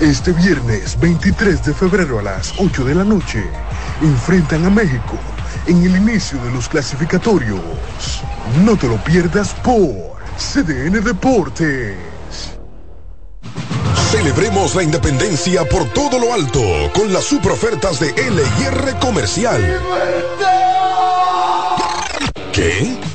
este viernes 23 de febrero a las 8 de la noche, enfrentan a México en el inicio de los clasificatorios. No te lo pierdas por CDN Deportes. Celebremos la independencia por todo lo alto con las super ofertas de LIR Comercial. ¿Qué?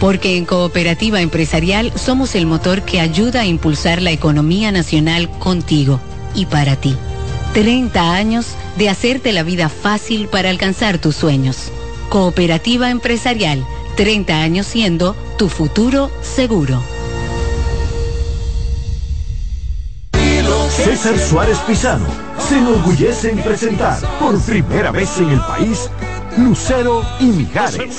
porque en Cooperativa Empresarial somos el motor que ayuda a impulsar la economía nacional contigo y para ti. 30 años de hacerte la vida fácil para alcanzar tus sueños. Cooperativa Empresarial, 30 años siendo tu futuro seguro. César Suárez Pisano se enorgullece en presentar por primera vez en el país Lucero y Mijares.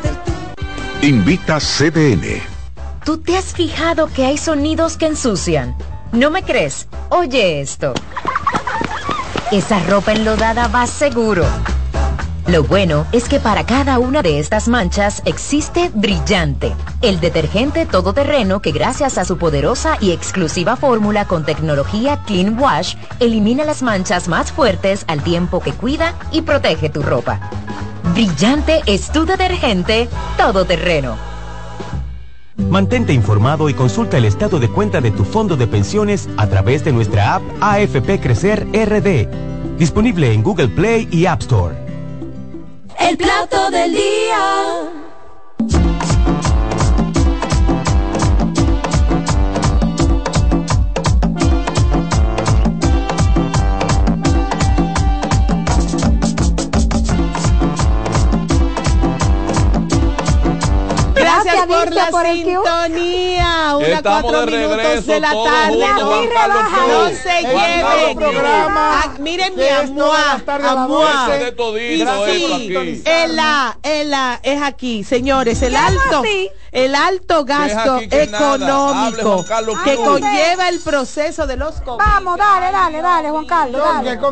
Invita CDN. ¿Tú te has fijado que hay sonidos que ensucian? ¿No me crees? Oye esto. Esa ropa enlodada va seguro. Lo bueno es que para cada una de estas manchas existe Brillante, el detergente todoterreno que gracias a su poderosa y exclusiva fórmula con tecnología Clean Wash elimina las manchas más fuertes al tiempo que cuida y protege tu ropa. Brillante es tu detergente todoterreno. Mantente informado y consulta el estado de cuenta de tu fondo de pensiones a través de nuestra app AFP Crecer RD, disponible en Google Play y App Store. El plato del día. Por la sintonía. Una cuatro minutos de la tarde. No se lleve. Ah, miren mi amor. Y sí, el A, el A es aquí, señores. El alto, el alto gasto económico que conlleva el proceso de los Vamos, dale, dale, dale, Juan Carlos.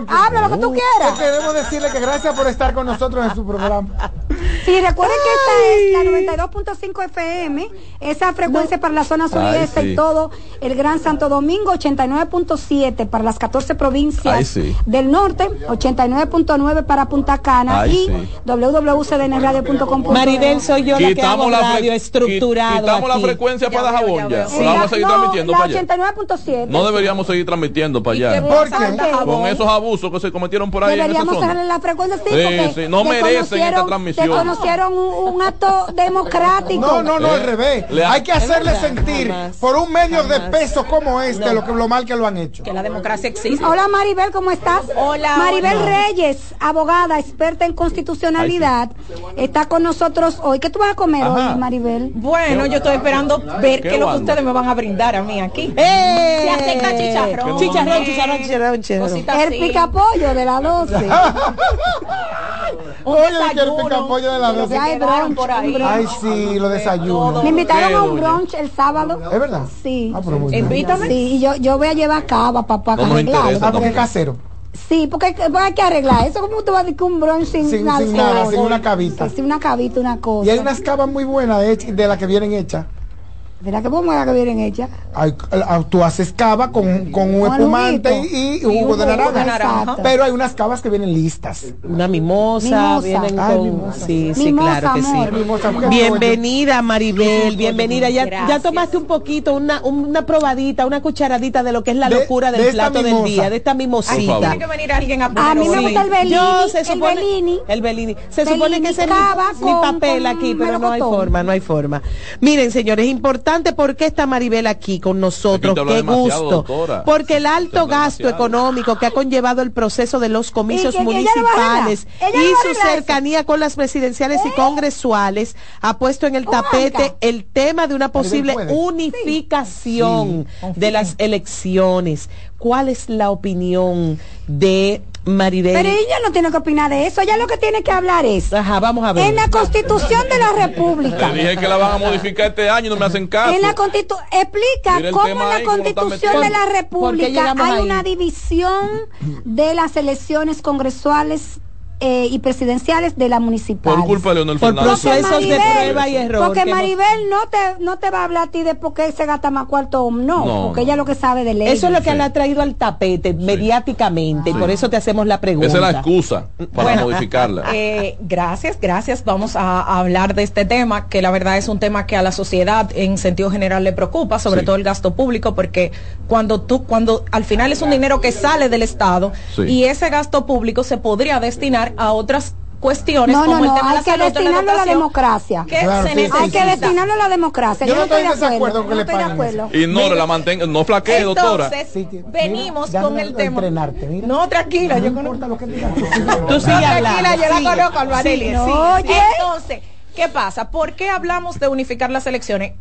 Habla lo que tú quieras. queremos decirle que gracias por estar con nosotros en su programa. Y recuerden que esta es la 92.5 FM, esa frecuencia para la zona sureste y todo el Gran Santo Domingo, 89.7 para las 14 provincias del norte, 89.9 para Punta Cana y www.cdnradio.com. Maribel, soy yo la que hago radio estructurado. Quitamos la frecuencia para Jabón ya. vamos a seguir transmitiendo para allá. 89.7. No deberíamos seguir transmitiendo para allá. ¿Por qué? Con esos abusos que se cometieron por ahí. Deberíamos cerrarle la frecuencia, sí, sí, sí. No merecen esta transmisión. conocieron un, acto democrático. No, no, no, al revés. Hay que hacerle sentir por un medio de peso como este lo, que, lo mal que lo han hecho. Que la democracia existe. Hola Maribel, ¿cómo estás? Hola. Maribel Reyes, abogada, experta en constitucionalidad, está con nosotros hoy. ¿Qué tú vas a comer hoy, Maribel? Bueno, yo estoy esperando ver qué, es lo que ustedes me van a brindar a mí aquí. ¡Eh! Se acepta chicharrón. Chicharrón, chicharrón, chicharrón, chicharrón. El picapollo de la 12. Oye, el picapollo de la 12. Hay brunch, por ahí. Ay, sí, lo desayuno. Me invitaron a un brunch el sábado. ¿Es verdad? Sí. Ah, Invítame. Sí, y yo, yo voy a llevar cava para. Ah, porque es casero. Sí, porque hay que arreglar eso. como tú vas a decir un brunch sin, sin, nada, sin una cavita? sin una cavita, una cosa. Y hay unas cavas muy buenas de, de las que vienen hechas. ¿Verdad que cómo era que vienen hechas? Tú haces cava con, con un espumante y, jugo, de naranja. Pero hay unas cavas que vienen listas. Una mimosa, vienen con... Sí, sí, claro que sí. bienvenida Maribel, bienvenida. Ya, ya tomaste un poquito, una, una probadita, una cucharadita de lo que es la locura del plato del día, de esta mimosita. Tiene que venir alguien a A mí me gusta el Bellini, el Bellini. El Bellini. Se supone que ese es mi, papel aquí, pero no hay forma, no hay forma. Miren, señores, importante ¿por qué está Maribel aquí con nosotros? Qué gusto. Porque el alto gasto económico que ha conllevado el proceso de los comicios municipales y su cercanía con las presidenciales y congresuales ha puesto en el tapete el tema de una posible unificación de las elecciones. ¿Cuál es la opinión de Maribel. Pero ella no tiene que opinar de eso, ella lo que tiene que hablar es. Ajá, vamos a ver. En la Constitución de la República. Le dije que la van a modificar este año y no me hacen caso. En la explica cómo en la Constitución de la República hay una división de las elecciones congresuales eh, y presidenciales de la municipal. Por culpa de Leonel Por procesos de prueba y error. Porque Maribel no... te, no te va a hablar a ti de por qué se gasta más cuarto o no, porque ella lo que sabe de ley. Eso es lo que le ha traído al tapete mediáticamente, y por eso te hacemos la pregunta. Esa es la excusa para modificarla. Eh, gracias, gracias. Vamos a, hablar de este tema, que la verdad es un tema que a la sociedad en sentido general le preocupa, sobre todo el gasto público, porque cuando tú, cuando al final es un dinero que sale del Estado y ese gasto público se podría destinar a otras cuestiones no, como no, el tema hay que destinarlo a la democracia. Hay que destinarlo a la democracia. Yo, no estoy, de acuerdo. con no estoy de acuerdo. Y no la mantenga, no flaquee, doctora. Entonces, venimos con el tema. No, tranquila, yo conozco lo que digas. Tú sigue hablando. Tranquila, yo la conozco, Alvarelli. Entonces, ¿Qué pasa? ¿Por qué hablamos de unificar las elecciones?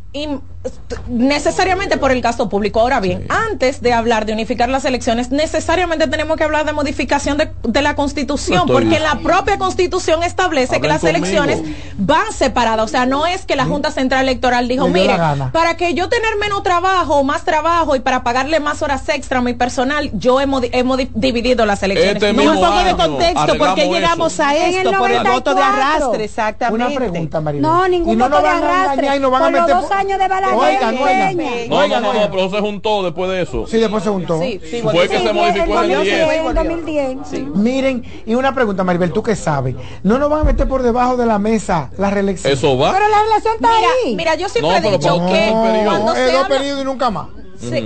necesariamente por el gasto público. Ahora bien, antes de hablar de unificar las elecciones, necesariamente tenemos que hablar de modificación de, la constitución, porque la propia constitución establece que las elecciones van separadas. O sea, no es que la Junta Central Electoral dijo, mire, para que yo tener menos trabajo o más trabajo y para pagarle más horas extra a mi personal, yo hemos, dividido las elecciones. Este no, un poco de contexto, porque llegamos a esto por el voto de arrastre, exactamente. Una pregunta, No, ningún voto de arrastre. Y no van a meter dos años de Balaguer. Oigan, oigan. No, no, no, no, pero se juntó después de eso. Sí, después se juntó. Sí, sí, Fue que se modificó en el 10. 2010. Miren, y una pregunta, Maribel, ¿tú qué sabes? ¿No nos van a meter por debajo de la mesa la reelección? Eso va. Pero la reelección está ahí. Mira, yo siempre he dicho que cuando se dos periodos y nunca más.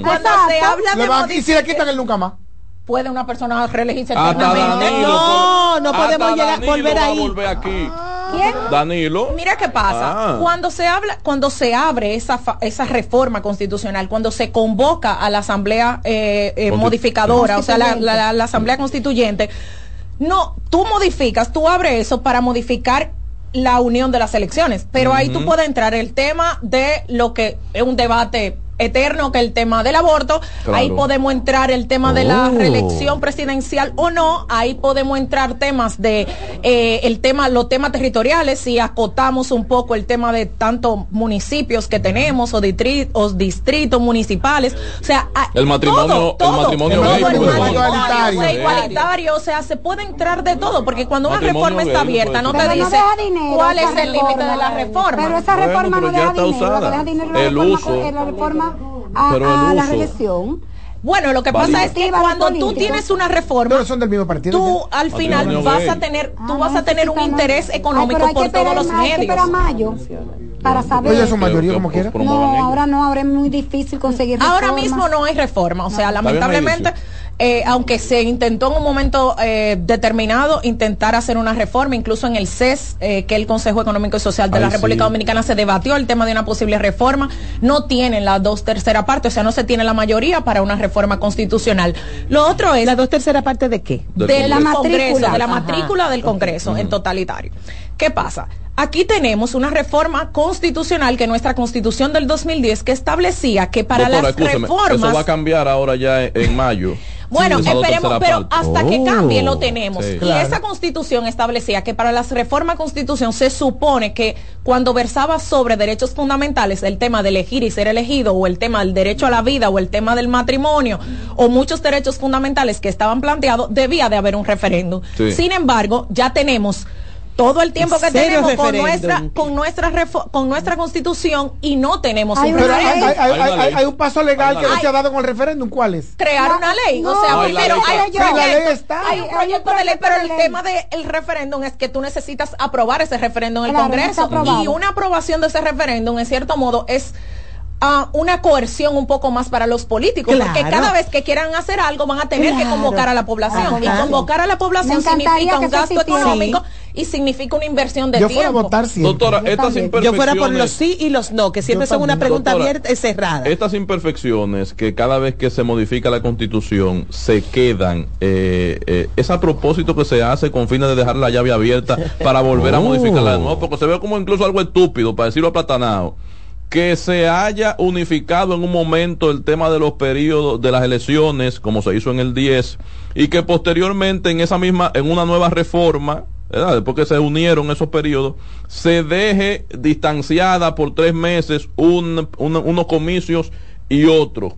Cuando se habla de... ¿Y si le quitan el nunca más? puede una persona reelegirse eternamente. No, no podemos llegar volver ahí. volver aquí. ¿Quién? Danilo. Mira qué pasa. Ah. Cuando se habla, cuando se abre esa, esa reforma constitucional, cuando se convoca a la asamblea eh, eh, modificadora, o sea, la, la, asamblea constituyente, no, tú modificas, tú abres eso para modificar la unión de las elecciones, pero ahí tú puedes entrar el tema de lo que es un debate eterno que el tema del aborto, ahí podemos entrar el tema de la oh. reelección presidencial o no, ahí podemos entrar temas de eh, el tema, los temas territoriales, si acotamos un poco el tema de tantos municipios que tenemos o, distritos, distritos municipales, o sea, el matrimonio, el matrimonio, igualitario, o sea, se puede entrar de todo, porque cuando una reforma está abierta, no te dice cuál es el límite de la reforma. Pero esa reforma no deja dinero, el uso. la reforma a, la reelección. Bueno, lo que pasa es que cuando tú tienes una reforma, son del mismo partido, tú al final vas a tener, tú vas a tener un interés económico por todos los medios. mayo para saber. Oye, su mayoría como quiera. No, ahora no, ahora es muy difícil conseguir. Ahora mismo no hay reforma, o sea, lamentablemente eh, aunque se intentó en un momento eh, determinado intentar hacer una reforma, incluso en el CES, eh, que el Consejo Económico y Social de la República Dominicana se debatió el tema de una posible reforma, no tienen las dos terceras partes, o sea, no se tiene la mayoría para una reforma constitucional. Lo otro es... ¿La dos terceras partes de qué? De la matrícula. de la matrícula del Congreso en totalitario. ¿Qué pasa? Aquí tenemos una reforma constitucional que nuestra constitución del 2010 que establecía que para las reformas... Eso va a cambiar ahora ya en mayo. Bueno, esperemos, pero hasta que cambie lo oh, tenemos. y esa constitución establecía que para las reformas constitución se supone que cuando versaba sobre derechos fundamentales, el tema de elegir y ser elegido, o el tema del derecho a la vida, o el tema del matrimonio, o muchos derechos fundamentales que estaban planteados, debía de haber un referéndum. Sin embargo, ya tenemos todo el tiempo que tenemos con nuestra con nuestra con nuestra constitución y no tenemos un referéndum. Hay, un paso legal que no se ha dado con el referéndum. ¿Cuál es? Crear una ley. o sea, primero hay, un proyecto de ley, pero el tema del referéndum es que tú necesitas aprobar ese referéndum en el Congreso. Y una aprobación de ese referéndum, en cierto modo, es una coerción un poco más para los políticos, porque cada vez que quieran hacer algo van a tener que convocar a la población. Y convocar a la población significa un gasto económico y significa una inversión de Yo tiempo. Fuera a votar Doctora, estas imperfecciones... Yo fuera por los sí y los no, que siempre son una pregunta abierta y cerrada. Estas imperfecciones que cada vez que se modifica la constitución se quedan, eh, eh, es a propósito que se hace con fines de dejar la llave abierta para volver a oh. modificarla de nuevo, porque se ve como incluso algo estúpido, para decirlo aplatanado que se haya unificado en un momento el tema de los periodos de las elecciones, como se hizo en el 10, y que posteriormente en esa misma, en una nueva reforma, después que se unieron esos periodos, se deje distanciada por tres meses unos comicios y otros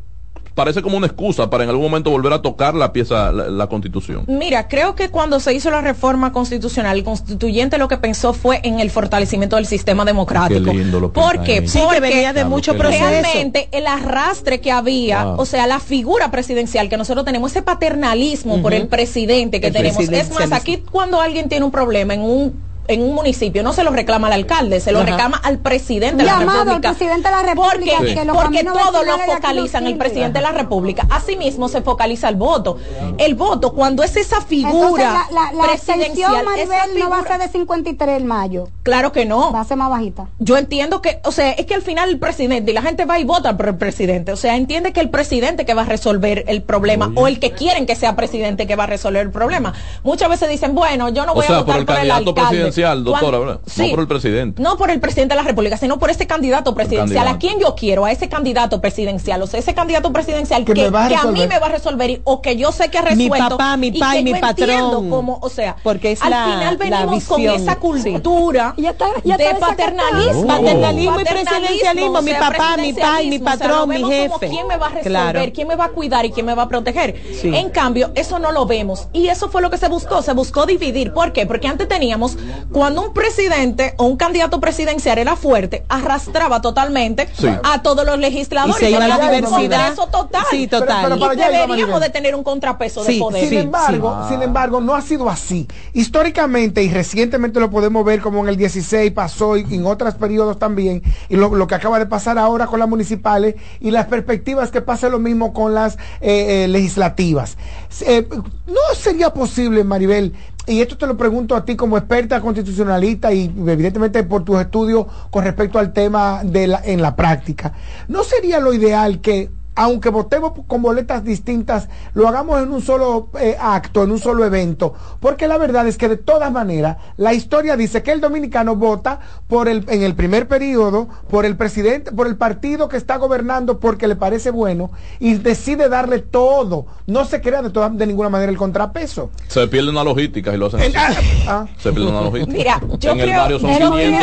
parece como una excusa para en algún momento volver a tocar la pieza, la, constitución. Mira, creo que cuando se hizo la reforma constitucional, el constituyente lo que pensó fue en el fortalecimiento del sistema democrático. Qué lindo lo ¿Por qué? Porque venía de mucho proceso. Realmente el arrastre que había, o sea, la figura presidencial que nosotros tenemos, ese paternalismo por el presidente que tenemos. Es más, aquí cuando alguien tiene un problema en un en un municipio no se lo reclama al alcalde, se lo reclama al presidente de la República. Al presidente de la República. Porque, porque todo lo focalizan el presidente de la República. Asimismo se focaliza el voto. El voto, cuando es esa figura la, la, presidencial. Maribel, no va a ser de 53 el mayo. Claro que no. Va a ser más bajita. Yo entiendo que, o sea, es que al final el presidente, y la gente va y vota por el presidente. O sea, entiende que el presidente que va a resolver el problema, o el que quieren que sea presidente que va a resolver el problema. Muchas veces dicen, bueno, yo no voy a votar por el, alcalde doctora, No por el presidente. No por el presidente de la República, sino por ese candidato presidencial. ¿A quién yo quiero? A ese candidato presidencial. O sea, ese candidato presidencial que, a, mí me va a resolver o que yo sé que ha resuelto. Mi papá, mi pai, mi patrón. Como, o sea, porque es al final venimos con esa cultura de paternalismo. Paternalismo y presidencialismo. Mi papá, mi pai, mi patrón, mi jefe. ¿Quién me va a resolver? ¿Quién me va a cuidar y quién me va a proteger? En cambio, eso no lo vemos. Y eso fue lo que se buscó. Se buscó dividir. ¿Por qué? Porque antes teníamos cuando un presidente o un candidato presidencial era fuerte, arrastraba totalmente a todos los legisladores. Y se iba la diversidad. Eso total. Sí, total. y deberíamos de tener un contrapeso de poder. Sin embargo, sin embargo, no ha sido así. Históricamente y recientemente lo podemos ver como en el 16 pasó y en otros periodos también, y lo, que acaba de pasar ahora con las municipales y las perspectivas que pase lo mismo con las eh, eh, legislativas. Eh, no sería posible, Maribel, y esto te lo pregunto a ti como experta constitucionalista y evidentemente por tus estudios con respecto al tema de la, en la práctica. ¿No sería lo ideal que aunque votemos con boletas distintas, lo hagamos en un solo eh, acto, en un solo evento, porque la verdad es que de todas maneras la historia dice que el dominicano vota por el en el primer periodo por el presidente, por el partido que está gobernando porque le parece bueno y decide darle todo, no se crea de toda, de ninguna manera el contrapeso. Se pierde una logística y lo hacen. Ah, ah. Se pierde una logística. Mira, yo en creo, el son 500,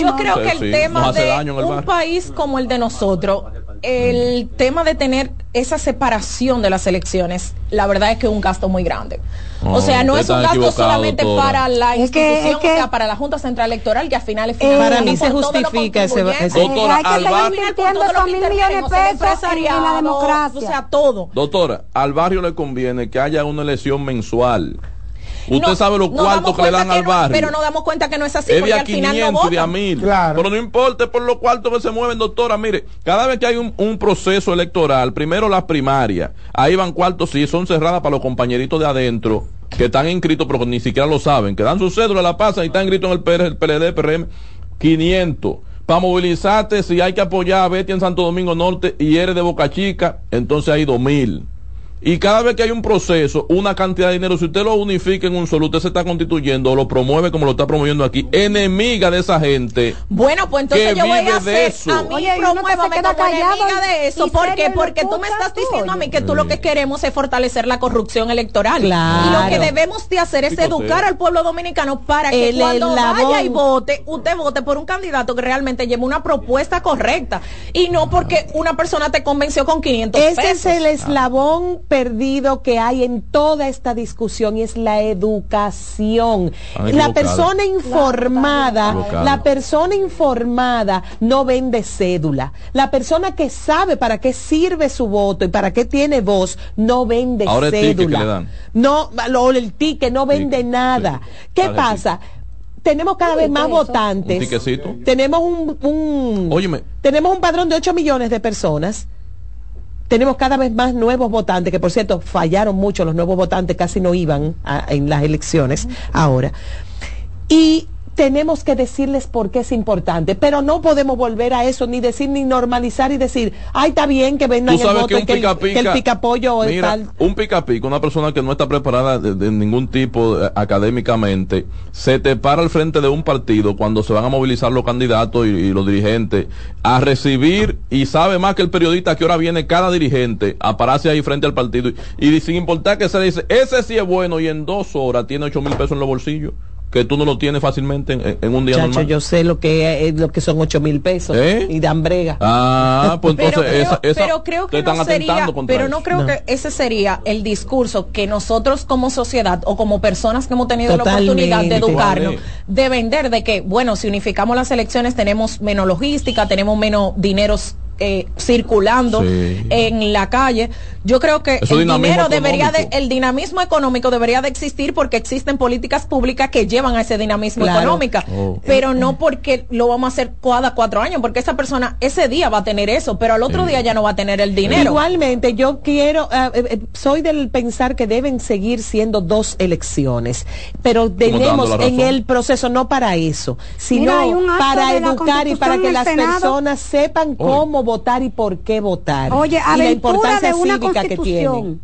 yo creo que el tema de un país como el de nosotros el tema de tener esa separación de las elecciones, la verdad es que es un gasto muy grande. o sea, no es un gasto solamente para la institución, o sea, para la Junta Central Electoral, que al final es final, Para mí se justifica ese, Doctora, hay que seguir invirtiendo esos mil millones de pesos en la democracia. O sea, todo. Doctora, al barrio le conviene que haya una elección mensual Usted sabe los cuartos que le dan al barrio. Pero nos damos cuenta que no es así. Es de a 500 y de a 1000. Pero no importa por los cuartos que se mueven, doctora. Mire, cada vez que hay un, proceso electoral, primero las primarias, ahí van cuartos, sí, son cerradas para los compañeritos de adentro que están inscritos, pero ni siquiera lo saben, que dan su cédula, la pasan y están inscritos en el, PR, el PLD, PRM, 500 para movilizarte, si hay que apoyar a Betty en Santo Domingo Norte y eres de Boca Chica, entonces hay 2000. Y cada vez que hay un proceso, una cantidad de dinero, si usted lo unifica en un solo, usted se está constituyendo o lo promueve como lo está promoviendo aquí, enemiga de esa gente. Bueno, pues entonces yo voy a hacer, a mí Oye, promuévame como enemiga de eso. ¿Por qué? Porque tú me estás diciendo a mí que tú lo que queremos es fortalecer la corrupción electoral. Y lo que debemos de hacer es educar al pueblo dominicano para que cuando vaya y vote, usted vote por un candidato que realmente lleve una propuesta correcta. Y no porque una persona te convenció con 500 pesos. Ese es el eslabón perdido que hay en toda esta discusión y es la educación. La persona informada, la persona informada no vende cédula. La persona que sabe para qué sirve su voto y para qué tiene voz no vende cédula. No, el ticket no vende nada. ¿Qué pasa? tenemos cada vez más votantes. tenemos un, un tenemos un padrón de 8 millones de personas tenemos cada vez más nuevos votantes, que por cierto fallaron mucho, los nuevos votantes casi no iban en las elecciones ahora. Y tenemos que decirles por qué es importante, pero no podemos volver a eso, ni decir, ni normalizar y decir, ay, está bien que vendan el voto, que, que, el, picapollo es tal. Un picapico, una persona que no está preparada de, ningún tipo eh, académicamente, se te para al frente de un partido cuando se van a movilizar los candidatos y, los dirigentes a recibir y sabe más que el periodista a qué hora viene cada dirigente a pararse ahí frente al partido y, sin importar que se dice, ese sí es bueno y en dos horas tiene ocho mil pesos en los bolsillos que tú no lo tienes fácilmente en, un día Chacho, normal. yo sé lo que es lo que son ocho mil pesos ¿Eh? y dan brega. Ah, pues entonces pero, esa, pero creo que no sería, pero no creo que ese sería el discurso que nosotros como sociedad o como personas que hemos tenido la oportunidad de educarnos, de vender de que, bueno, si unificamos las elecciones tenemos menos logística, tenemos menos dineros eh, circulando en la calle. Yo creo que el dinero debería de, el dinamismo económico debería de existir porque existen políticas públicas que llevan a ese dinamismo económico, oh. pero no porque lo vamos a hacer cada cuatro años, porque esa persona ese día va a tener eso, pero al otro día ya no va a tener el dinero. Igualmente, yo quiero, eh, eh, soy del pensar que deben seguir siendo dos elecciones, pero tenemos en el proceso no para eso, sino para educar y para que las personas sepan cómo votar y por qué votar. Oye, aventura de una constitución.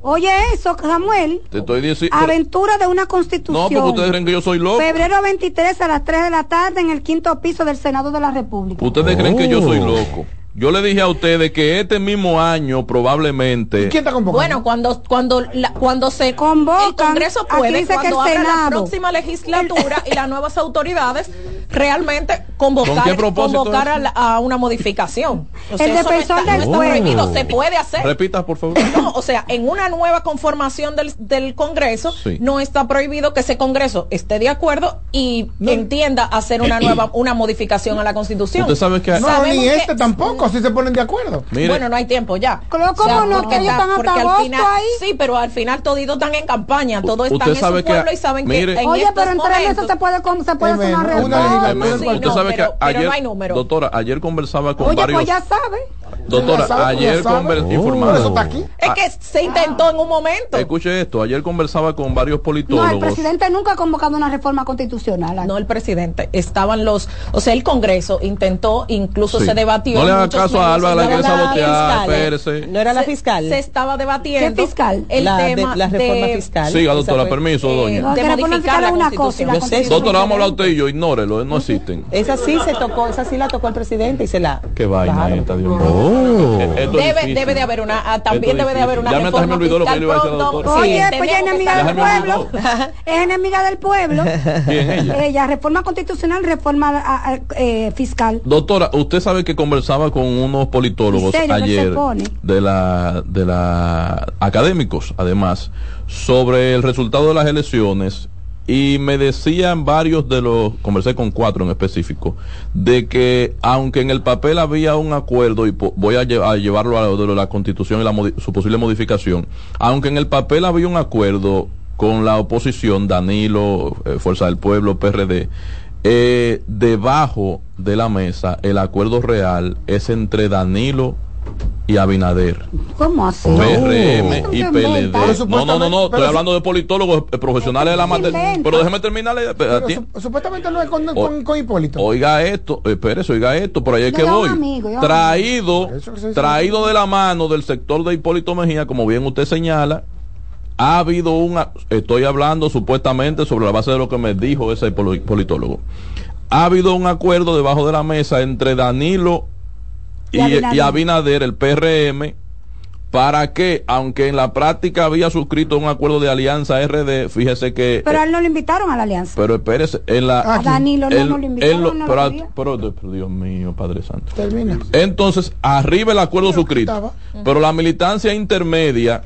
Oye eso, Samuel. Te estoy diciendo. Aventura de una constitución. No, porque ustedes creen que yo soy loco. Febrero 23 a las 3 de la tarde en el quinto piso del Senado de la República. Ustedes creen que yo soy oh. loco. Yo le dije a ustedes que este mismo año probablemente. ¿Quién está Bueno, cuando cuando cuando se convoca el Congreso puede cuando abra la próxima legislatura y las nuevas autoridades realmente convocar convocar a, una modificación. el defensor del pueblo se puede hacer. Repita, por favor. No, o sea, en una nueva conformación del, del Congreso no está prohibido que ese Congreso esté de acuerdo y entienda hacer una nueva una modificación a la Constitución. Usted sabe que no, ni este tampoco si se ponen de acuerdo. Bueno, no hay tiempo ya. ¿Cómo no? Porque, están hasta al final, ahí. Sí, pero al final toditos están en campaña, todos están en su pueblo y saben que en Oye, pero entre eso se puede, se puede hacer una Usted sabe que ayer, doctora, ayer conversaba con Oye, varios... pues ya sabe. Doctora, ayer conversaba. Es que se intentó en un momento. Escuche esto, ayer conversaba con varios politólogos. No, el presidente nunca ha convocado una reforma constitucional. No, el presidente. Estaban los, o sea, el Congreso intentó, incluso se debatió. No le haga caso a Álvaro, la quiere sabotear, No era la fiscal. Se, estaba debatiendo. ¿Qué fiscal? El tema la reforma fiscal. Siga, doctora, permiso, doña. De modificar la constitución. Doctora, vamos a hablar usted y yo, ignórelo, no existen. Esa sí se tocó, esa sí la tocó el presidente y se la. Qué vaina esta, Dios mío. Debe, debe de haber una, ah, también debe de haber una reforma fiscal pronto. Oye, pues ella es enemiga del pueblo. Es enemiga del pueblo. ella? reforma constitucional, reforma ah, ah, eh, fiscal. Doctora, usted sabe que conversaba con unos politólogos ayer de la de la académicos, además, sobre el resultado de las elecciones y me decían varios de los, conversé con cuatro en específico, de que aunque en el papel había un acuerdo, y voy a, llevarlo a lo de la constitución y la, su posible modificación, aunque en el papel había un acuerdo con la oposición, Danilo, eh, Fuerza del Pueblo, PRD, eh, debajo de la mesa el acuerdo real es entre Danilo y Abinader. ¿Cómo así? PRM y PLD. No, no, no, no, estoy hablando de politólogos eh, profesionales de la materia. Pero déjeme terminar. supuestamente no es con, con, Hipólito. Oiga esto, espérese, oiga esto, por ahí es que voy. traído, traído de la mano del sector de Hipólito Mejía, como bien usted señala, ha habido una, estoy hablando supuestamente sobre la base de lo que me dijo ese politólogo, ha habido un acuerdo debajo de la mesa entre Danilo y, Abinader. el PRM, para que, aunque en la práctica había suscrito un acuerdo de alianza RD, fíjese que... Pero a él no lo invitaron a la alianza. Pero espérese, en la... A Danilo no, lo invitaron. pero, Dios mío, Padre Santo. Termina. Entonces, arriba el acuerdo suscrito. Pero la militancia intermedia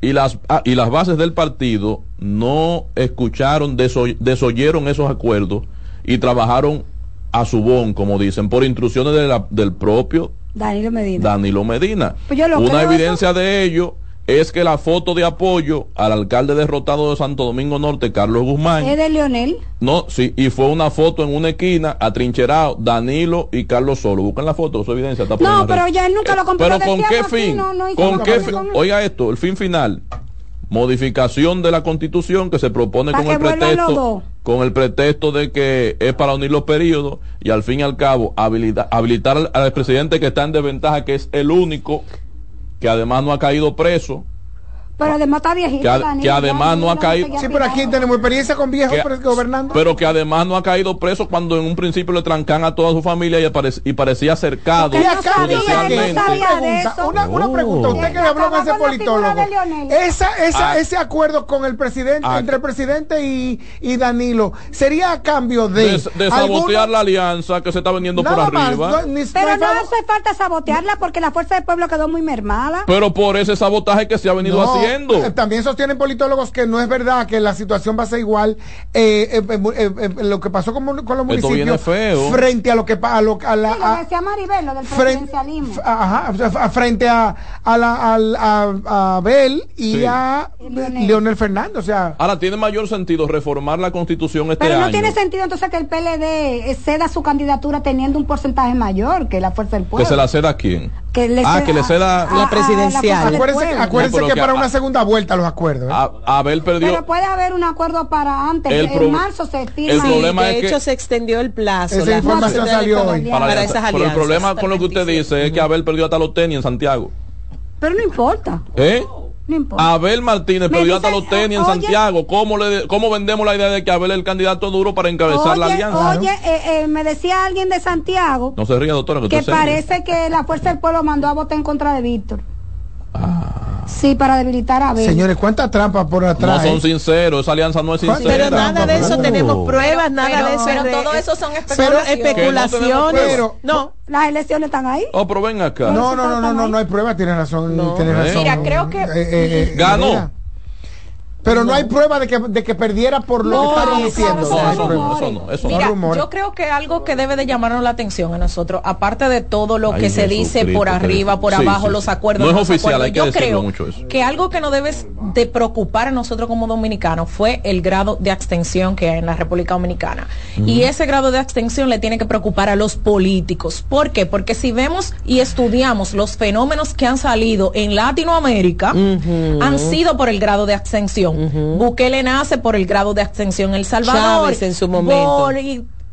y las, ah, y las bases del partido no escucharon, desoyeron esos acuerdos y trabajaron a su bon, como dicen, por instrucciones del propio Danilo Medina. Danilo Medina. Pues Una evidencia de ello es que la foto de apoyo al alcalde derrotado de Santo Domingo Norte, Carlos Guzmán. ¿Es de Leonel? No, sí, y fue una foto en una esquina, atrincherado, Danilo y Carlos Solo. Buscan la foto, su evidencia. Está no, pero ya él nunca lo compró. Pero ¿con qué fin? ¿Con qué fin? Oiga esto, el fin final modificación de la constitución que se propone con el pretexto con el pretexto de que es para unir los periodos y al fin y al cabo habilitar, habilitar al presidente que está en desventaja que es el único que además no ha caído preso pero además está viejito. Que, además no ha caído. Sí, pero aquí tenemos experiencia con viejos gobernando. Pero que además no ha caído preso cuando en un principio le trancan a toda su familia y, parecía cercado judicialmente. Una, una, pregunta, usted que habló con ese politólogo. Esa, esa, ah. ese acuerdo con el presidente, ah. entre el presidente y, y, Danilo, sería a cambio de. De, sabotear la alianza que se está vendiendo por arriba. pero no hace falta sabotearla porque la fuerza del pueblo quedó muy mermada. Pero por ese sabotaje que se ha venido haciendo eh, también sostienen politólogos que no es verdad que la situación va a ser igual eh, eh, lo que pasó con, con los municipios frente a lo que a, lo, a la sí, decía Maribel, lo del presidencialismo. frente a a, la, a, Abel y a Leonel. Fernández o sea. Ahora tiene mayor sentido reformar la constitución este pero no tiene sentido entonces que el PLD ceda su candidatura teniendo un porcentaje mayor que la fuerza del pueblo que se la ceda a quién que le ah, que le ceda la presidencial. acuérdense, que, para una segunda vuelta los acuerdos. ¿eh? Abel perdió. Pero puede haber un acuerdo para antes. en marzo se firma. El problema de hecho, se extendió el plazo. Esa información salió hoy. Para, esas alianzas. Pero el problema con lo que usted dice es que Abel perdió hasta los tenis en Santiago. Pero no importa. ¿Eh? Abel Martínez perdió hasta los tenis en Santiago. ¿Cómo, le, ¿Cómo vendemos la idea de que Abel es el candidato duro para encabezar la alianza? Oye, eh, eh, me decía alguien de Santiago. No se ría, doctora. Que, parece que la Fuerza del Pueblo mandó a votar en contra de Víctor. Ah. Sí, para debilitar a Abel. Señores, ¿cuántas trampas por atrás? No son sinceros, esa alianza no es sincera. Pero nada de eso tenemos pruebas, nada de eso. Pero todo eso son especulaciones. Pero especulaciones. Pero, no, las elecciones están ahí. Oh, pero ven acá. No, no, no, no, no, hay pruebas, tiene razón. Tiene razón. Mira, creo que. Eh, eh, eh, Ganó. Pero no, hay prueba de que, de que perdiera por lo que estaban diciendo. No, eso no, eso no. Mira, yo creo que algo que debe de llamarnos la atención a nosotros, aparte de todo lo que se dice por arriba, por abajo, los acuerdos. No es oficial, hay que yo creo mucho eso. que algo que no debe de preocupar a nosotros como dominicanos fue el grado de abstención que hay en la República Dominicana. Y ese grado de abstención le tiene que preocupar a los políticos. ¿Por qué? Porque si vemos y estudiamos los fenómenos que han salido en Latinoamérica, han sido por el grado de abstención. Bukele nace por el grado de abstención en El Salvador. en su momento.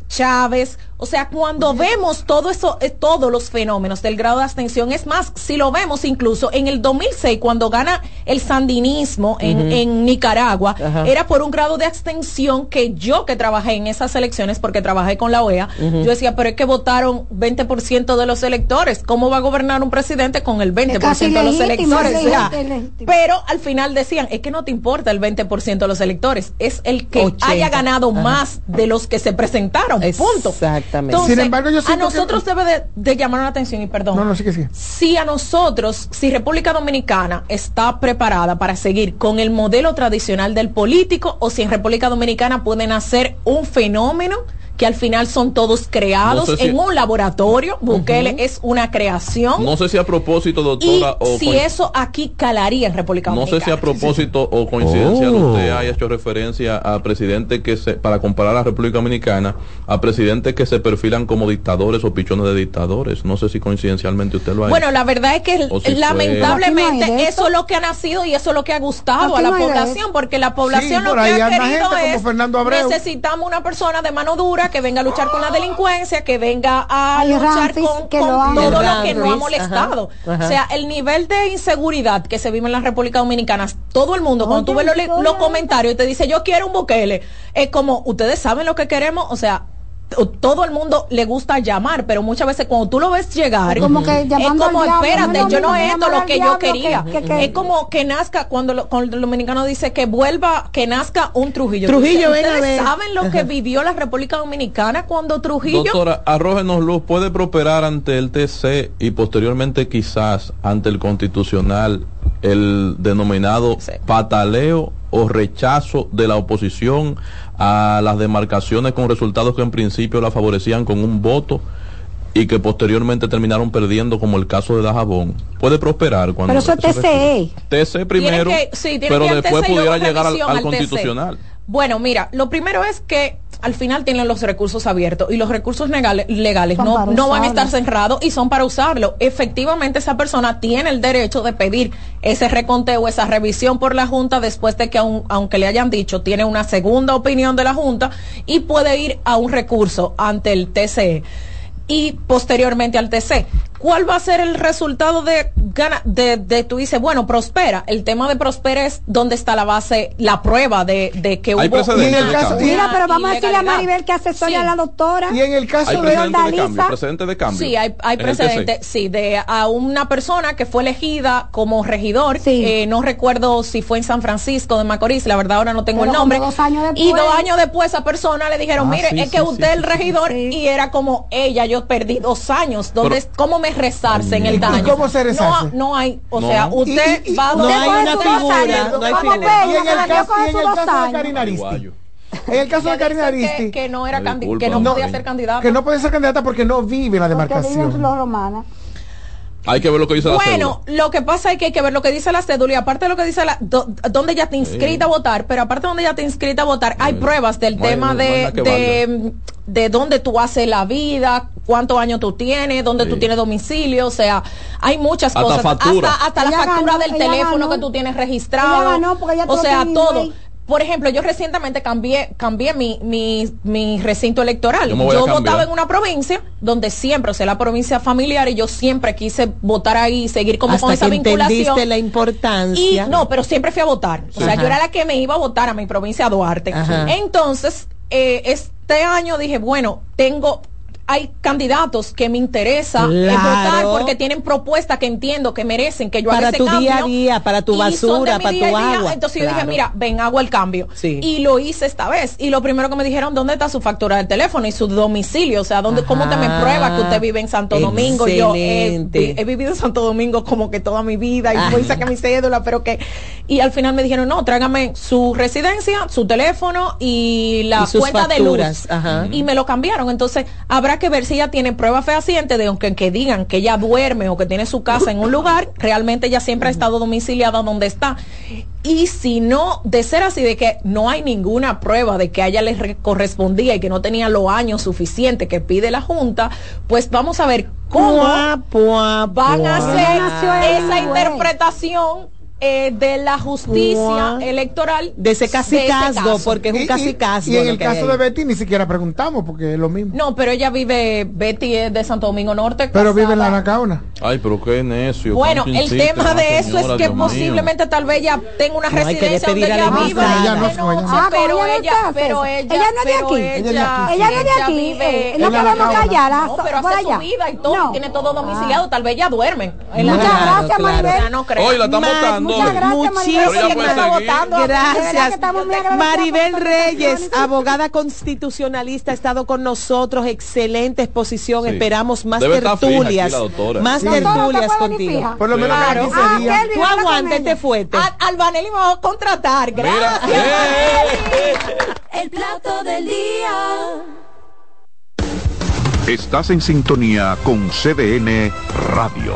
Chávez, o sea, cuando vemos todo eso, eh, todos los fenómenos del grado de abstención, es más, si lo vemos incluso en el 2006, cuando gana el sandinismo en, Nicaragua, era por un grado de abstención que yo que trabajé en esas elecciones, porque trabajé con la OEA, yo decía, pero es que votaron 20% de los electores, ¿cómo va a gobernar un presidente con el 20% de los electores? pero al final decían, es que no te importa el 20% de los electores, es el que haya ganado más de los que se presentaron, punto. Exacto. Sin embargo, yo a nosotros debe de, llamar la atención y perdón. No, no, sí que sí. Si a nosotros, si República Dominicana está preparada para seguir con el modelo tradicional del político o si en República Dominicana pueden hacer un fenómeno que al final son todos creados en un laboratorio. Bukele es una creación. No sé si a propósito, doctora. o si eso aquí calaría en República Dominicana. No sé si a propósito o coincidencia oh. usted haya hecho referencia a presidentes que se, para comparar a la República Dominicana, a presidentes que se perfilan como dictadores o pichones de dictadores. No sé si coincidencialmente usted lo ha Bueno, la verdad es que lamentablemente eso es lo que ha nacido y eso es lo que ha gustado a la población, porque la población lo que ha querido es necesitamos una persona de mano dura que venga a luchar con la delincuencia, que venga a luchar con, todo lo que no ha molestado. O sea, el nivel de inseguridad que se vive en la República Dominicana, todo el mundo, cuando tú ves los, comentarios y te dice, yo quiero un Bukele, es como, ustedes saben lo que queremos, o sea, todo el mundo le gusta llamar, pero muchas veces cuando tú lo ves llegar, como que es como, espérate, yo no es esto lo que yo quería. es como que nazca, cuando, el dominicano dice que vuelva, que nazca un Trujillo. Trujillo, ¿Ustedes saben lo que vivió la República Dominicana cuando Trujillo? Doctora, arrójenos luz, ¿puede prosperar ante el TC y posteriormente quizás ante el Constitucional el denominado pataleo o rechazo de la oposición a las demarcaciones con resultados que en principio la favorecían con un voto y que posteriormente terminaron perdiendo como el caso de Dajabón puede prosperar cuando pero eso es TCE TCE primero pero después pudiera llegar al, constitucional. Bueno mira lo primero es que al final tienen los recursos abiertos y los recursos legales, legales no, no van a estar cerrados y son para usarlo. Efectivamente, esa persona tiene el derecho de pedir ese reconteo, esa revisión por la Junta después de que, aunque le hayan dicho, tiene una segunda opinión de la Junta y puede ir a un recurso ante el TCE y posteriormente al TC. ¿Cuál va a ser el resultado de gana de, de tú dices, bueno, prospera? El tema de prospera es dónde está la base, la prueba de, de que hubo en el caso, Mira, pero vamos a decirle a Maribel que asesoria a la doctora. Y en el caso ¿Hay de cambio, precedente de cambio. Sí, hay, hay precedente, sí, de a una persona que fue elegida como regidor, eh, no recuerdo si fue en San Francisco de Macorís, la verdad ahora no tengo el nombre. Dos años y dos años después esa persona le dijeron, ah, mire, es que usted es el regidor y era como ella, yo perdí dos años, donde, ¿cómo me rezarse en el daño. ¿Cómo se resarce? No, no hay, o sea, usted va a no hay una figura, no hay figura. Y en el caso, y en el caso de Karina Aristi. En el caso de Karina Aristi. Que, no era que no podía ser candidata. Que no podía ser candidata porque no vive en la demarcación. Hay que ver lo que dice la cédula. Bueno, lo que pasa es que hay que ver lo que dice la cédula y aparte de lo que dice la donde ya te inscrita a votar, pero aparte de donde ya te inscrita a votar, hay pruebas del tema de, de, de, dónde tú haces la vida, cuántos años tú tienes, dónde tú tienes domicilio, o sea, hay muchas cosas. Hasta, hasta la factura del teléfono que tú tienes registrado. o sea, todo. Por ejemplo, yo recientemente cambié, cambié mi, mi, mi recinto electoral. Yo, votaba en una provincia donde siempre, o sea, la provincia familiar, y yo siempre quise votar ahí, seguir como con esa vinculación. la importancia. Y no, pero siempre fui a votar. O sea, yo era la que me iba a votar a mi provincia Duarte. Entonces, eh, este año dije, bueno, tengo hay candidatos que me interesa votar porque tienen propuestas que entiendo que merecen que yo para haga ese tu día a día, para tu basura, para tu agua. Entonces yo dije, mira, ven, hago el cambio. Y lo hice esta vez. Y lo primero que me dijeron, ¿dónde está su factura del teléfono y su domicilio? O sea, ¿dónde, ¿cómo te me prueba que usted vive en Santo Domingo? Yo he, vivido en Santo Domingo como que toda mi vida y voy a sacar mi cédula, pero que... Y al final me dijeron, no, trágame su residencia, su teléfono y la cuenta de luz. Y me lo cambiaron. Entonces, habrá que ver si ella tiene prueba fehaciente de aunque que digan que ella duerme o que tiene su casa en un lugar, realmente ella siempre ha estado domiciliada donde está. Y si no, de ser así, de que no hay ninguna prueba de que a ella le correspondía y que no tenía los años suficientes que pide la Junta, pues vamos a ver cómo van a hacer esa interpretación eh, de la justicia electoral de ese casi porque es un casi Y, en el caso de Betty ni siquiera preguntamos, porque es lo mismo. No, pero ella vive, Betty es de Santo Domingo Norte. Pero vive en la Anacauna. Ay, pero qué necio. Bueno, el tema de eso es que posiblemente tal vez ella tenga una residencia donde ella viva. pero ella, pero ella, ella no es de aquí. Ella, no es de aquí. Eh, no podemos callar. No, pero hace su vida y todo, tiene todo domiciliado. Tal vez ella duerme. Muchas gracias, Maribel. Hoy la estamos votando. Muchas gracias, Muchísimas gracias. Maribel Reyes, abogada constitucionalista, ha estado con nosotros. Excelente exposición. Esperamos más tertulias. Más tertulias contigo. Por lo menos claro. Ah, Tú aguántate fuerte. Albanelli me va a contratar. Gracias. El plato del día. Estás en sintonía con CDN Radio.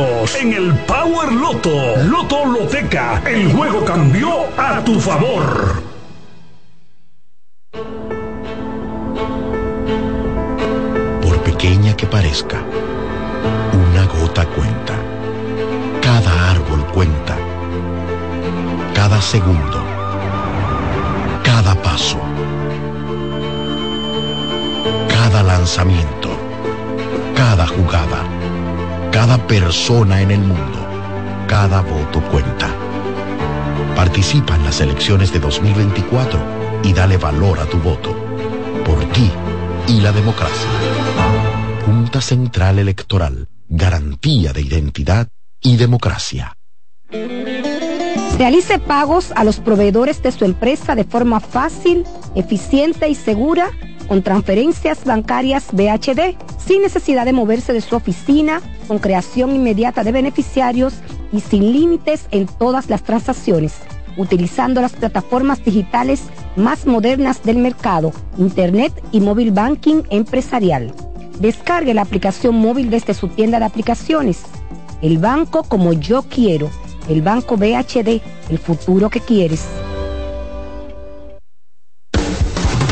en el Power Loto. Loto Loteca. El juego cambió a tu favor. Por pequeña que parezca, una gota cuenta. Cada árbol cuenta. Cada segundo. Cada paso. Cada lanzamiento. Cada jugada cada persona en el mundo, cada voto cuenta. Participa en las elecciones de 2024 y dale valor a tu voto. Por ti y la democracia. Junta Central Electoral. Garantía de identidad y democracia. Realice pagos a los proveedores de su empresa de forma fácil, eficiente y segura con transferencias bancarias BHD, sin necesidad de moverse de su oficina, con creación inmediata de beneficiarios y sin límites en todas las transacciones, utilizando las plataformas digitales más modernas del mercado, Internet y móvil banking empresarial. Descargue la aplicación móvil desde su tienda de aplicaciones. El banco como yo quiero, el banco BHD, el futuro que quieres.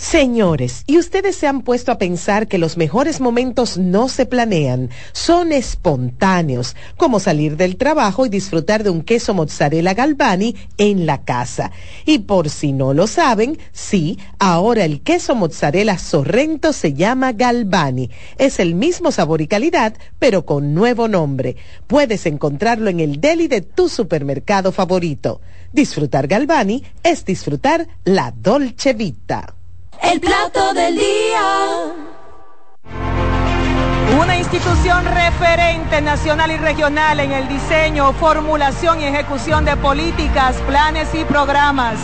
Señores, ¿y ustedes se han puesto a pensar que los mejores momentos no se planean, son espontáneos, como salir del trabajo y disfrutar de un queso mozzarella galvani en la casa? Y por si no lo saben, sí, ahora el queso mozzarella Sorrento se llama Galvani. Es el mismo sabor y calidad, pero con nuevo nombre. Puedes encontrarlo en el deli de tu supermercado favorito. Disfrutar Galvani es disfrutar la Dolce Vita. El plato del día. Una institución referente nacional y regional en el diseño, formulación y ejecución de políticas, planes y programas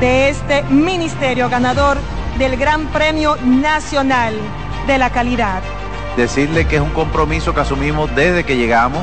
de este ministerio ganador del Gran Premio Nacional de la Calidad. Decirle que es un compromiso que asumimos desde que llegamos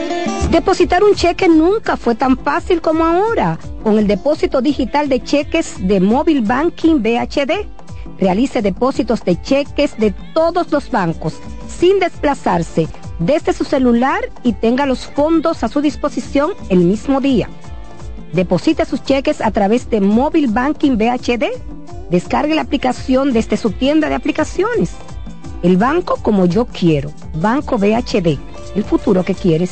Depositar un cheque nunca fue tan fácil como ahora con el depósito digital de cheques de Mobile Banking BHD. Realice depósitos de cheques de todos los bancos sin desplazarse desde su celular y tenga los fondos a su disposición el mismo día. Deposite sus cheques a través de Mobile Banking BHD. Descargue la aplicación desde su tienda de aplicaciones. El banco como yo quiero. Banco BHD. El futuro que quieres.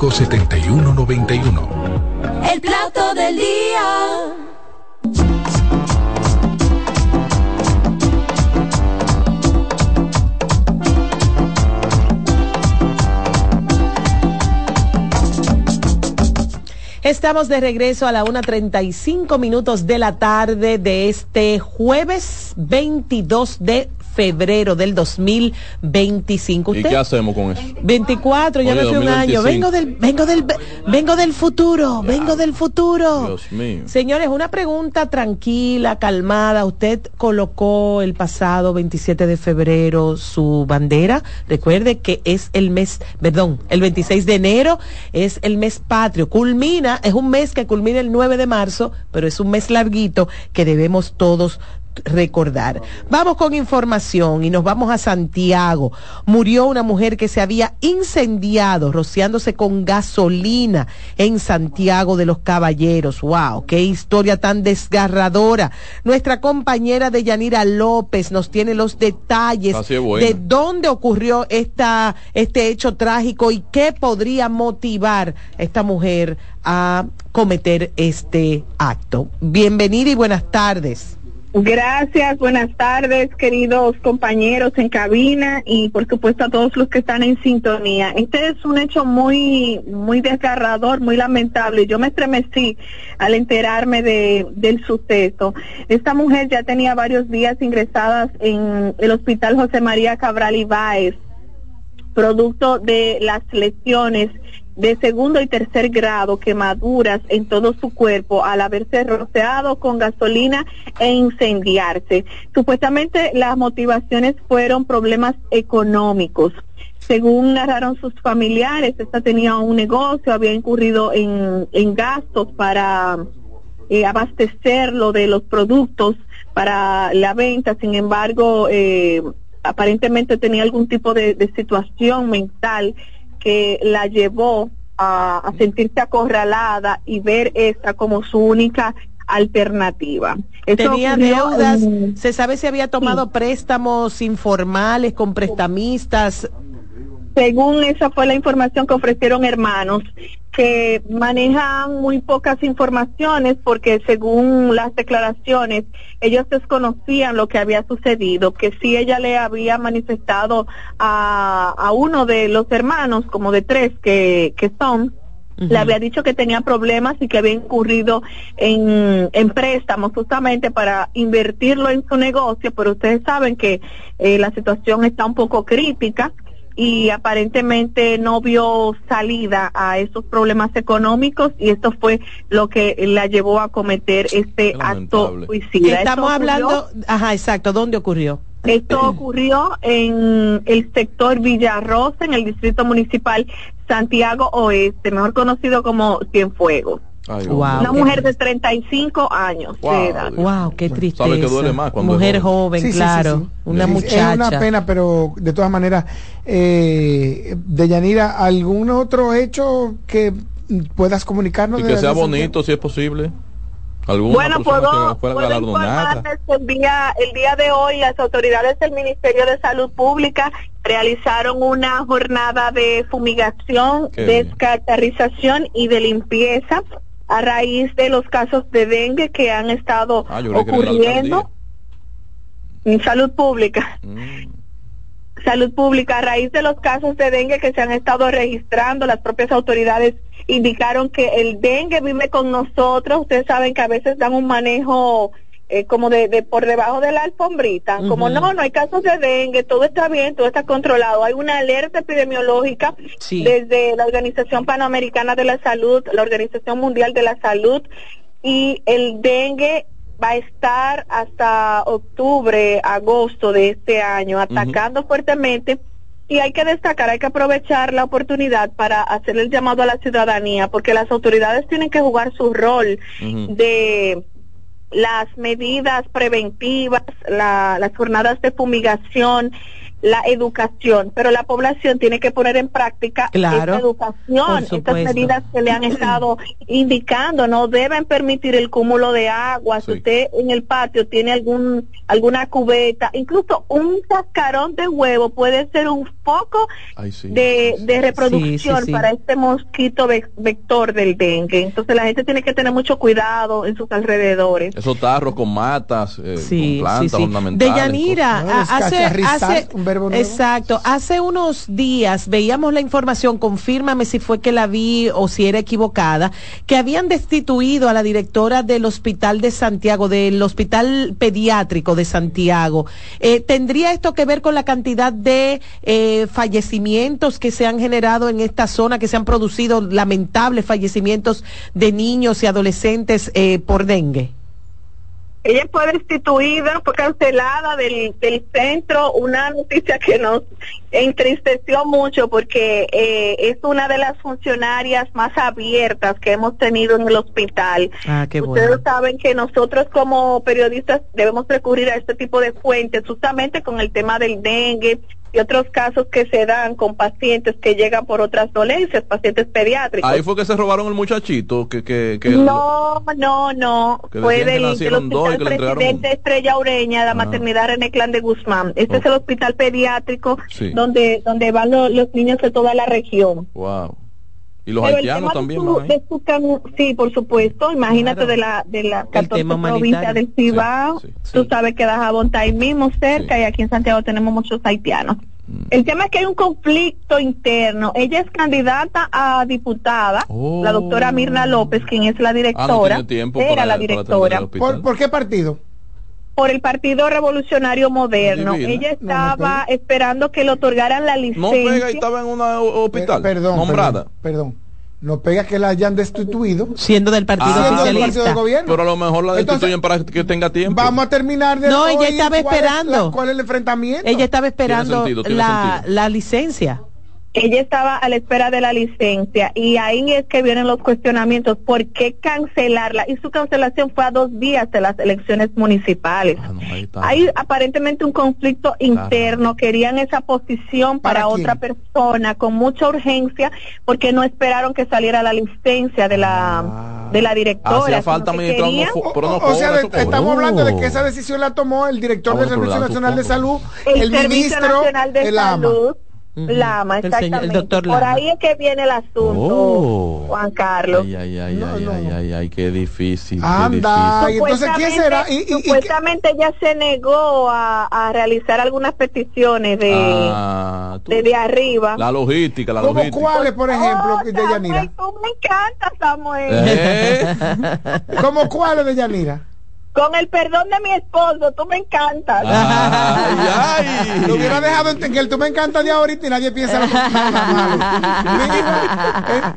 7191. El plato del día. Estamos de regreso a la 1.35 minutos de la tarde de este jueves 22 de febrero del 2025. ¿Y qué hacemos con eso? 24, ya no hace un año. Vengo del, vengo del, vengo del futuro, vengo del futuro. Dios mío. Señores, una pregunta tranquila, calmada. Usted colocó el pasado 27 de febrero su bandera. Recuerde que es el mes, perdón, el 26 de enero es el mes patrio. Culmina, es un mes que culmina el 9 de marzo, pero es un mes larguito que debemos todos recordar. Vamos con información y nos vamos a Santiago. Murió una mujer que se había incendiado rociándose con gasolina en Santiago de los Caballeros. ¡Wow! ¡Qué historia tan desgarradora! Nuestra compañera de Yanira López nos tiene los detalles de dónde ocurrió esta, este hecho trágico y qué podría motivar a esta mujer a cometer este acto. Bienvenida y buenas tardes. Gracias, buenas tardes, queridos compañeros en cabina y por supuesto a todos los que están en sintonía. Este es un hecho muy, muy desgarrador, muy lamentable. Yo me estremecí al enterarme de, del suceso. Esta mujer ya tenía varios días ingresadas en el Hospital José María Cabral Ibáez, producto de las lesiones de segundo y tercer grado, quemaduras en todo su cuerpo al haberse rociado con gasolina e incendiarse. Supuestamente las motivaciones fueron problemas económicos. Según narraron sus familiares, esta tenía un negocio, había incurrido en, gastos para eh, abastecerlo de los productos para la venta, sin embargo, eh, aparentemente tenía algún tipo de situación mental que la llevó a, sentirse acorralada y ver esta como su única alternativa. Tenía deudas, se sabe si había tomado préstamos informales con prestamistas. Según esa fue la información que ofrecieron hermanos, que manejan muy pocas informaciones porque según las declaraciones ellos desconocían lo que había sucedido, que si ella le había manifestado a, a uno de los hermanos, como de tres que, que son, le había dicho que tenía problemas y que había incurrido en, en préstamos justamente para invertirlo en su negocio, pero ustedes saben que eh, la situación está un poco crítica y aparentemente no vio salida a esos problemas económicos y esto fue lo que la llevó a cometer este acto suicida. Estamos hablando, ajá, exacto, ¿dónde ocurrió? Esto ocurrió en el sector Villarrosa, en el distrito municipal Santiago Oeste, mejor conocido como Cienfuegos. Una mujer de 35 años wow, de edad. Wow, qué tristeza. Sabe que duele más cuando mujer joven, claro. una muchacha. Es una pena, pero de todas maneras, eh, de Yanira, ¿algún otro hecho que puedas comunicarnos? Y que sea bonito, si es posible. Bueno, puedo, puedo informarles que el día, el día de hoy las autoridades del Ministerio de Salud Pública realizaron una jornada de fumigación, descartarización y de limpieza a raíz de los casos de dengue que han estado ah, ocurriendo en salud pública. Mm. Salud pública, a raíz de los casos de dengue que se han estado registrando, las propias autoridades indicaron que el dengue vive con nosotros. Ustedes saben que a veces dan un manejo eh, como de, de, por debajo de la alfombrita, como no, no hay casos de dengue, todo está bien, todo está controlado. Hay una alerta epidemiológica desde la Organización Panamericana de la Salud, la Organización Mundial de la Salud, y el dengue va a estar hasta octubre, agosto de este año, atacando fuertemente y hay que destacar, hay que aprovechar la oportunidad para hacer el llamado a la ciudadanía, porque las autoridades tienen que jugar su rol de las medidas preventivas, las jornadas de fumigación, la educación, pero la población tiene que poner en práctica esta educación, estas medidas que le han estado indicando, no deben permitir el cúmulo de agua, si usted en el patio tiene algún alguna cubeta, incluso un cascarón de huevo puede ser un foco de, de, reproducción para este mosquito vector del dengue, entonces la gente tiene que tener mucho cuidado en sus alrededores. Esos tarros con matas, eh, con plantas ornamentales. De Yanira, hace, hace Exacto. Hace unos días veíamos la información, confírmame si fue que la vi o si era equivocada, que habían destituido a la directora del Hospital de Santiago, del Hospital Pediátrico de Santiago. Eh, ¿Tendría esto que ver con la cantidad de eh, fallecimientos que se han generado en esta zona, que se han producido lamentables fallecimientos de niños y adolescentes eh, por dengue? Ella fue destituida, fue cancelada del, del centro, una noticia que nos entristeció mucho porque eh, es una de las funcionarias más abiertas que hemos tenido en el hospital. Ah, qué Ustedes saben que nosotros como periodistas debemos recurrir a este tipo de fuentes justamente con el tema del dengue, y otros casos que se dan con pacientes que llegan por otras dolencias, pacientes pediátricos. Ahí fue que se robaron el muchachito que que, no no no. fue del, hospital presidente Estrella Ureña la ah. maternidad René Clan de Guzmán. Este es el hospital pediátrico donde donde van los, niños de toda la región. Wow y los haitianos también sí por supuesto imagínate de la de la 14 provincia del Cibao tú sabes que Dajabón está ahí mismo cerca y aquí en Santiago tenemos muchos haitianos mm. el tema es que hay un conflicto interno. Ella es candidata a diputada, la oh. doctora Mirna López, quien es la ah, directora. era la directora. ¿Por, qué partido? Por el Partido Revolucionario Moderno. Ella estaba esperando que le otorgaran la licencia. No pega y estaba en un hospital. perdón, nombrada. Perdón, No pega que la hayan destituido. Siendo del partido de gobierno. Pero a lo mejor la destituyen para que tenga tiempo. Vamos a terminar de No, ella estaba esperando. ¿Cuál es, el enfrentamiento? Ella estaba esperando la, la licencia ella estaba a la espera de la licencia y ahí es que vienen los cuestionamientos, ¿por qué cancelarla? Y su cancelación fue a dos días de las elecciones municipales. Ah, Hay aparentemente un conflicto interno, querían esa posición para, otra persona con mucha urgencia porque no esperaron que saliera la licencia de la ah. de la directora. Hacía falta o, sea, estamos hablando de que esa decisión la tomó el director del Servicio Nacional de Salud, el, Servicio ministro Nacional de Salud Lama, exactamente. El, doctor Por ahí es que viene el asunto, oh. Juan Carlos. Ay, ay, ay, ay, ay, ay, ay, qué difícil. Anda, qué entonces ¿quién será? Y, supuestamente ya se negó a, a, realizar algunas peticiones de, ah, de, arriba. La logística, la logística. cuáles, por ejemplo, de Yanira? Tú me encanta, Samuel. ¿Eh? ¿Cómo cuáles de Yanira? Con el perdón de mi esposo, tú me encantas. Ay, ay. Lo hubiera dejado en que el tú me encanta de ahorita y nadie piensa eh,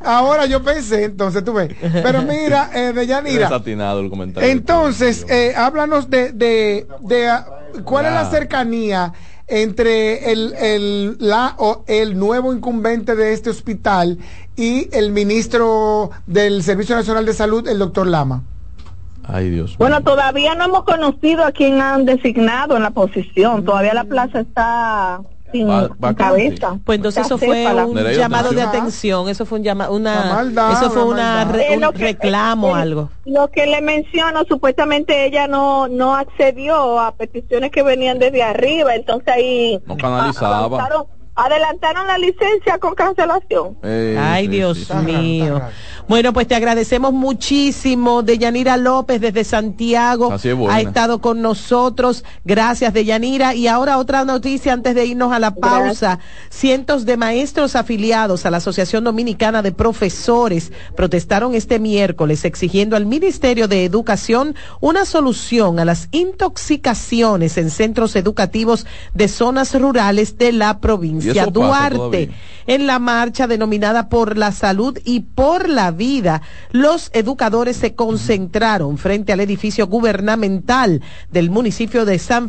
ahora yo pensé, entonces tú ves. Pero mira, eh, de Yanira. el comentario. Entonces, eh, háblanos de, de, de, ah, cuál es la cercanía entre el, el, la, o el nuevo incumbente de este hospital y el ministro del Servicio Nacional de Salud, el doctor Lama. Ay, Dios. Bueno, todavía no hemos conocido a quien han designado en la posición. Todavía la plaza está sin cabeza. Pues entonces eso fue un llamado de atención, eso fue un llamado, una, eso fue una un reclamo, algo. Lo que le menciono, supuestamente ella no no accedió a peticiones que venían desde arriba, entonces ahí no canalizaba adelantaron la licencia con cancelación. Ay, Dios mío. Bueno, pues te agradecemos muchísimo. Deyanira López desde Santiago ha estado con nosotros. Gracias, Deyanira. Y ahora otra noticia antes de irnos a la pausa. Cientos de maestros afiliados a la Asociación Dominicana de Profesores protestaron este miércoles exigiendo al Ministerio de Educación una solución a las intoxicaciones en centros educativos de zonas rurales de la provincia. Duarte en la marcha denominada por la salud y por la vida. Los educadores se concentraron frente al edificio gubernamental del municipio de San